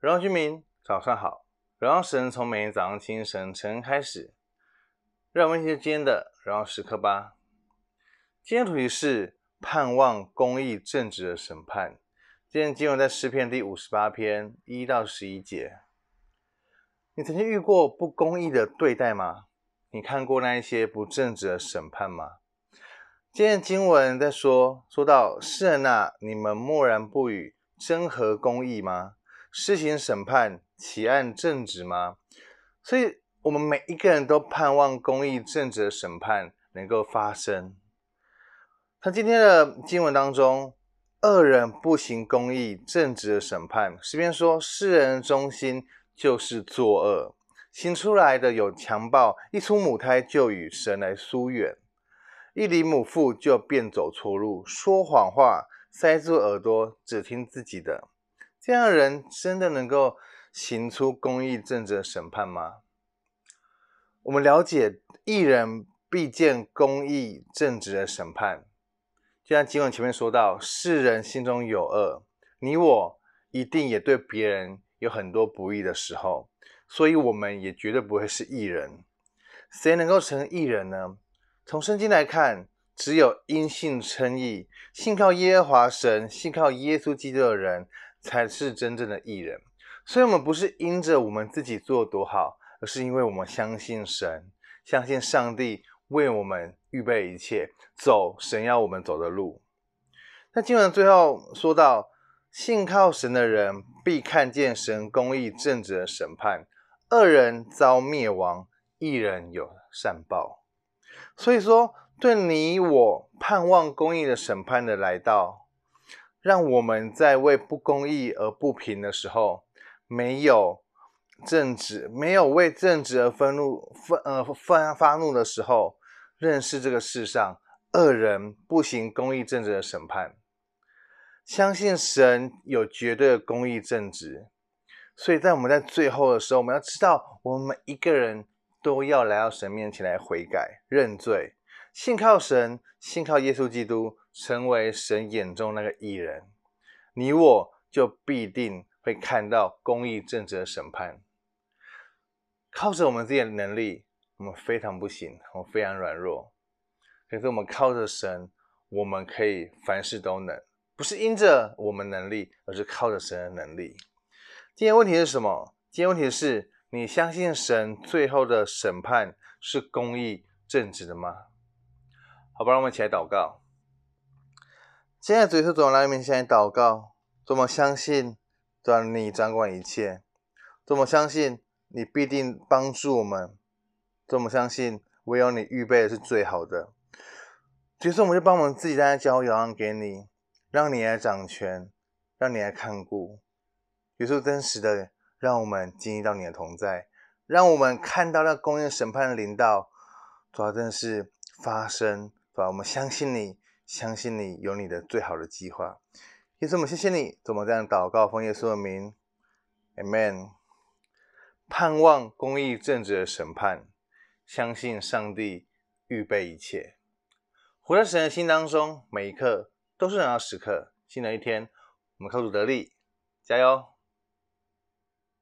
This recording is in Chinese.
荣耀居民，早上好！荣耀神从每天早上清晨晨开始，让我们一起今天的荣耀时刻吧。今天主题是盼望公义正直的审判。今天经文在诗篇第五十八篇一到十一节。你曾经遇过不公义的对待吗？你看过那一些不正直的审判吗？今天经文在说，说到世人哪，你们默然不语，真合公义吗？施行审判，岂按正直吗？所以，我们每一个人都盼望公义正直的审判能够发生。他今天的经文当中，恶人不行公义正直的审判。诗篇说，世人中心就是作恶，行出来的有强暴，一出母胎就与神来疏远，一离母腹就便走错路，说谎话，塞住耳朵，只听自己的。这样的人真的能够行出公义正直的审判吗？我们了解义人必见公义正直的审判，就像经文前面说到，世人心中有恶，你我一定也对别人有很多不义的时候，所以我们也绝对不会是义人。谁能够成为义人呢？从圣经来看，只有因信称义、信靠耶和华神、信靠耶稣基督的人。才是真正的艺人，所以，我们不是因着我们自己做多好，而是因为我们相信神，相信上帝为我们预备一切，走神要我们走的路。那经文最后说到，信靠神的人必看见神公义正直的审判，恶人遭灭亡，义人有善报。所以说，对你我盼望公义的审判的来到。让我们在为不公义而不平的时候，没有正直，没有为正直而愤怒、愤呃愤发怒的时候，认识这个世上恶人不行公义正直的审判，相信神有绝对的公义正直，所以在我们在最后的时候，我们要知道，我们每一个人都要来到神面前来悔改、认罪，信靠神，信靠耶稣基督。成为神眼中那个义人，你我就必定会看到公义正直的审判。靠着我们自己的能力，我们非常不行，我们非常软弱。可是我们靠着神，我们可以凡事都能，不是因着我们能力，而是靠着神的能力。今天问题是什么？今天问题是你相信神最后的审判是公义正直的吗？好吧，让我们一起来祷告。现在，主耶稣总来面前祷告，多么相信，主你掌管一切，多么相信你必定帮助我们，多么相信唯有你预备的是最好的。于是，我们就把我们自己在交摇让给你，让你来掌权，让你来看顾。于是，真实的让我们经历到你的同在，让我们看到那公义审判的临到，主要真的是发生，主要我们相信你。相信你有你的最好的计划，耶稣，我们谢谢你，怎么这样祷告，奉耶稣的名，Amen。盼望公义正直的审判，相信上帝预备一切，活在神的心当中，每一刻都是荣耀时刻。新的一天，我们靠主得力，加油！